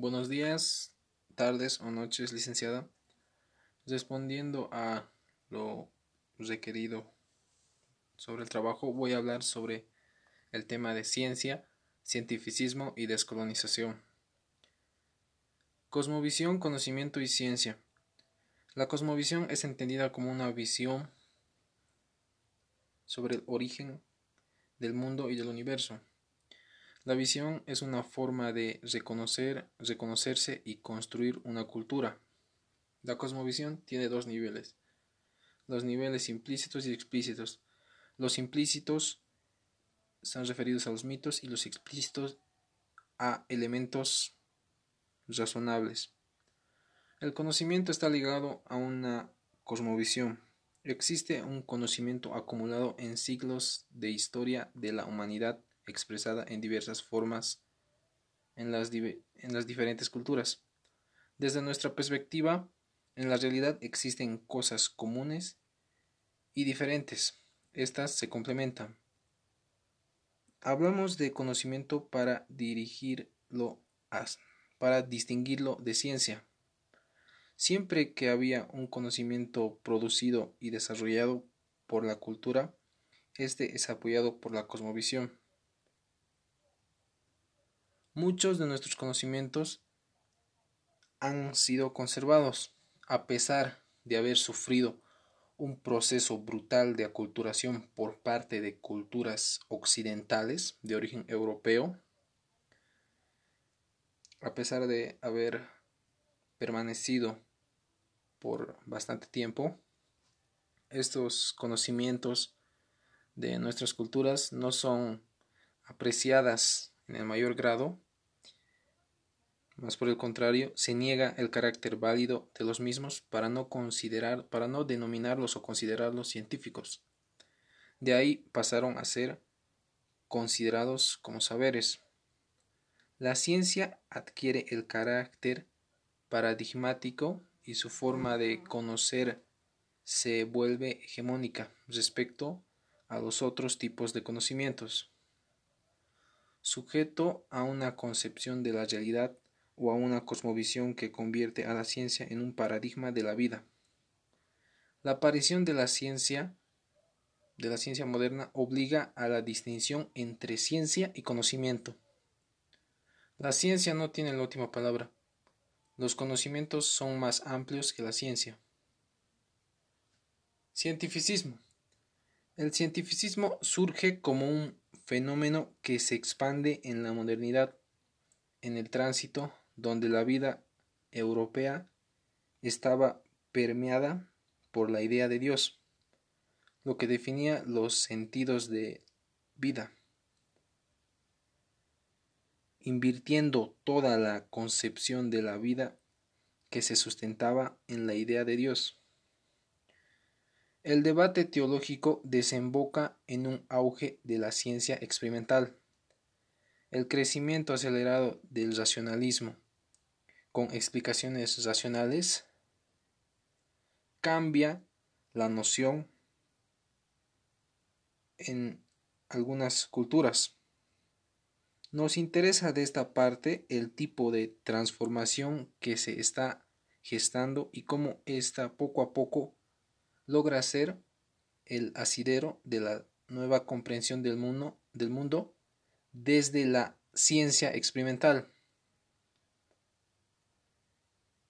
Buenos días, tardes o noches, licenciada. Respondiendo a lo requerido sobre el trabajo, voy a hablar sobre el tema de ciencia, cientificismo y descolonización. Cosmovisión, conocimiento y ciencia. La cosmovisión es entendida como una visión sobre el origen del mundo y del universo. La visión es una forma de reconocer, reconocerse y construir una cultura. La cosmovisión tiene dos niveles, los niveles implícitos y explícitos. Los implícitos están referidos a los mitos y los explícitos a elementos razonables. El conocimiento está ligado a una cosmovisión. Existe un conocimiento acumulado en siglos de historia de la humanidad expresada en diversas formas en las, en las diferentes culturas. Desde nuestra perspectiva, en la realidad existen cosas comunes y diferentes. Estas se complementan. Hablamos de conocimiento para dirigirlo para distinguirlo de ciencia. Siempre que había un conocimiento producido y desarrollado por la cultura, este es apoyado por la cosmovisión. Muchos de nuestros conocimientos han sido conservados, a pesar de haber sufrido un proceso brutal de aculturación por parte de culturas occidentales de origen europeo, a pesar de haber permanecido por bastante tiempo, estos conocimientos de nuestras culturas no son apreciadas en el mayor grado, más por el contrario, se niega el carácter válido de los mismos para no considerar, para no denominarlos o considerarlos científicos. De ahí pasaron a ser considerados como saberes. La ciencia adquiere el carácter paradigmático y su forma de conocer se vuelve hegemónica respecto a los otros tipos de conocimientos sujeto a una concepción de la realidad o a una cosmovisión que convierte a la ciencia en un paradigma de la vida. La aparición de la ciencia de la ciencia moderna obliga a la distinción entre ciencia y conocimiento. La ciencia no tiene la última palabra. Los conocimientos son más amplios que la ciencia. Cientificismo. El cientificismo surge como un fenómeno que se expande en la modernidad, en el tránsito donde la vida europea estaba permeada por la idea de Dios, lo que definía los sentidos de vida, invirtiendo toda la concepción de la vida que se sustentaba en la idea de Dios. El debate teológico desemboca en un auge de la ciencia experimental. El crecimiento acelerado del racionalismo, con explicaciones racionales, cambia la noción en algunas culturas. Nos interesa de esta parte el tipo de transformación que se está gestando y cómo ésta poco a poco logra ser el asidero de la nueva comprensión del mundo, desde la ciencia experimental.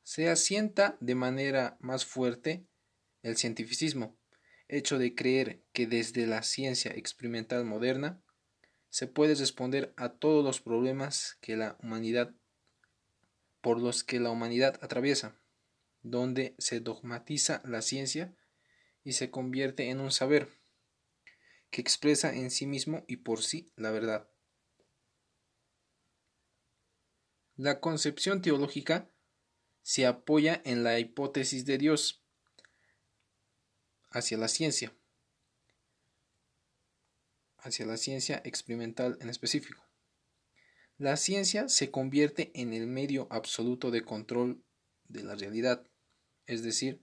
Se asienta de manera más fuerte el cientificismo, hecho de creer que desde la ciencia experimental moderna se puede responder a todos los problemas que la humanidad por los que la humanidad atraviesa, donde se dogmatiza la ciencia y se convierte en un saber que expresa en sí mismo y por sí la verdad. La concepción teológica se apoya en la hipótesis de Dios hacia la ciencia, hacia la ciencia experimental en específico. La ciencia se convierte en el medio absoluto de control de la realidad, es decir,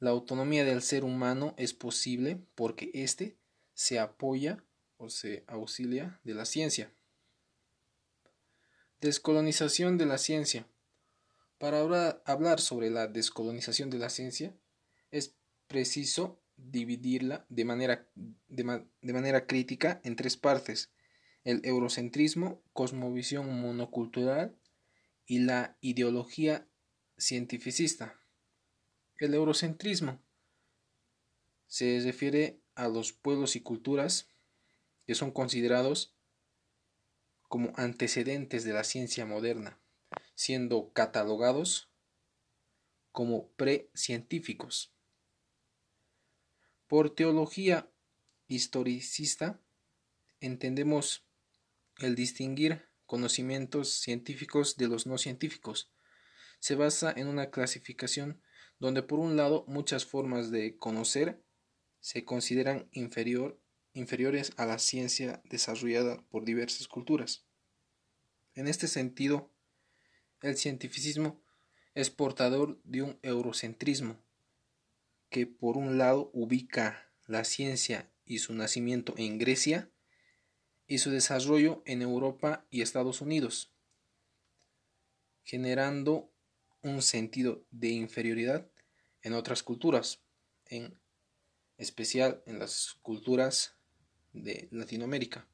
la autonomía del ser humano es posible porque éste se apoya o se auxilia de la ciencia. Descolonización de la ciencia. Para hablar sobre la descolonización de la ciencia, es preciso dividirla de manera, de, de manera crítica en tres partes, el eurocentrismo, cosmovisión monocultural y la ideología cientificista. El eurocentrismo se refiere a los pueblos y culturas que son considerados como antecedentes de la ciencia moderna, siendo catalogados como precientíficos. Por teología historicista entendemos el distinguir conocimientos científicos de los no científicos. Se basa en una clasificación donde por un lado muchas formas de conocer se consideran inferior inferiores a la ciencia desarrollada por diversas culturas. En este sentido, el cientificismo es portador de un eurocentrismo que por un lado ubica la ciencia y su nacimiento en Grecia y su desarrollo en Europa y Estados Unidos, generando un sentido de inferioridad en otras culturas, en especial en las culturas de Latinoamérica.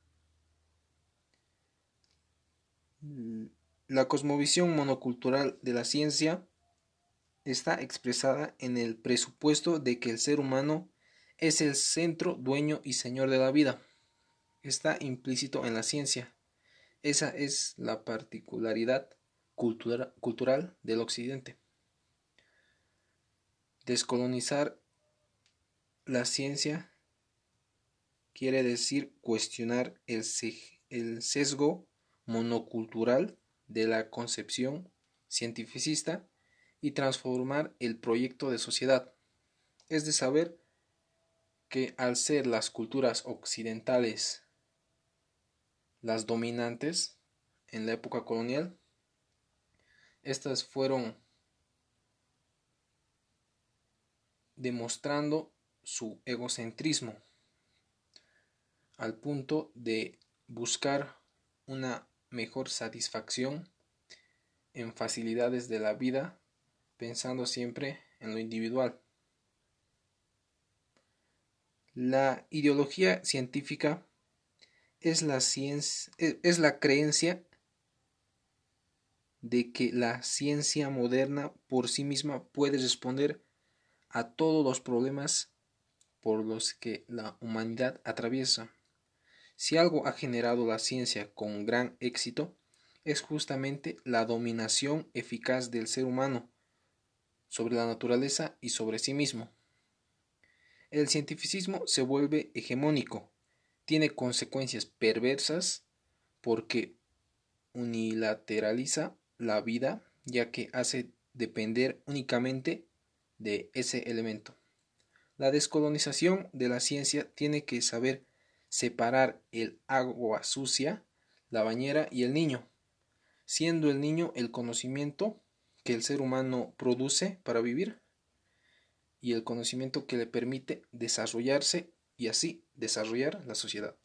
La cosmovisión monocultural de la ciencia está expresada en el presupuesto de que el ser humano es el centro, dueño y señor de la vida. Está implícito en la ciencia. Esa es la particularidad cultural del Occidente. Descolonizar la ciencia quiere decir cuestionar el, sesgo monocultural de la concepción cientificista y transformar el proyecto de sociedad. Es de saber que al ser las culturas occidentales las dominantes en la época colonial, estas fueron demostrando su egocentrismo al punto de buscar una mejor satisfacción en facilidades de la vida, pensando siempre en lo individual. La ideología científica es la, ciencia, es la creencia de que la ciencia moderna por sí misma puede responder a todos los problemas por los que la humanidad atraviesa. Si algo ha generado la ciencia con gran éxito, es justamente la dominación eficaz del ser humano sobre la naturaleza y sobre sí mismo. El cientificismo se vuelve hegemónico, tiene consecuencias perversas porque unilateraliza la vida ya que hace depender únicamente de ese elemento. La descolonización de la ciencia tiene que saber separar el agua sucia, la bañera y el niño, siendo el niño el conocimiento que el ser humano produce para vivir y el conocimiento que le permite desarrollarse y así desarrollar la sociedad.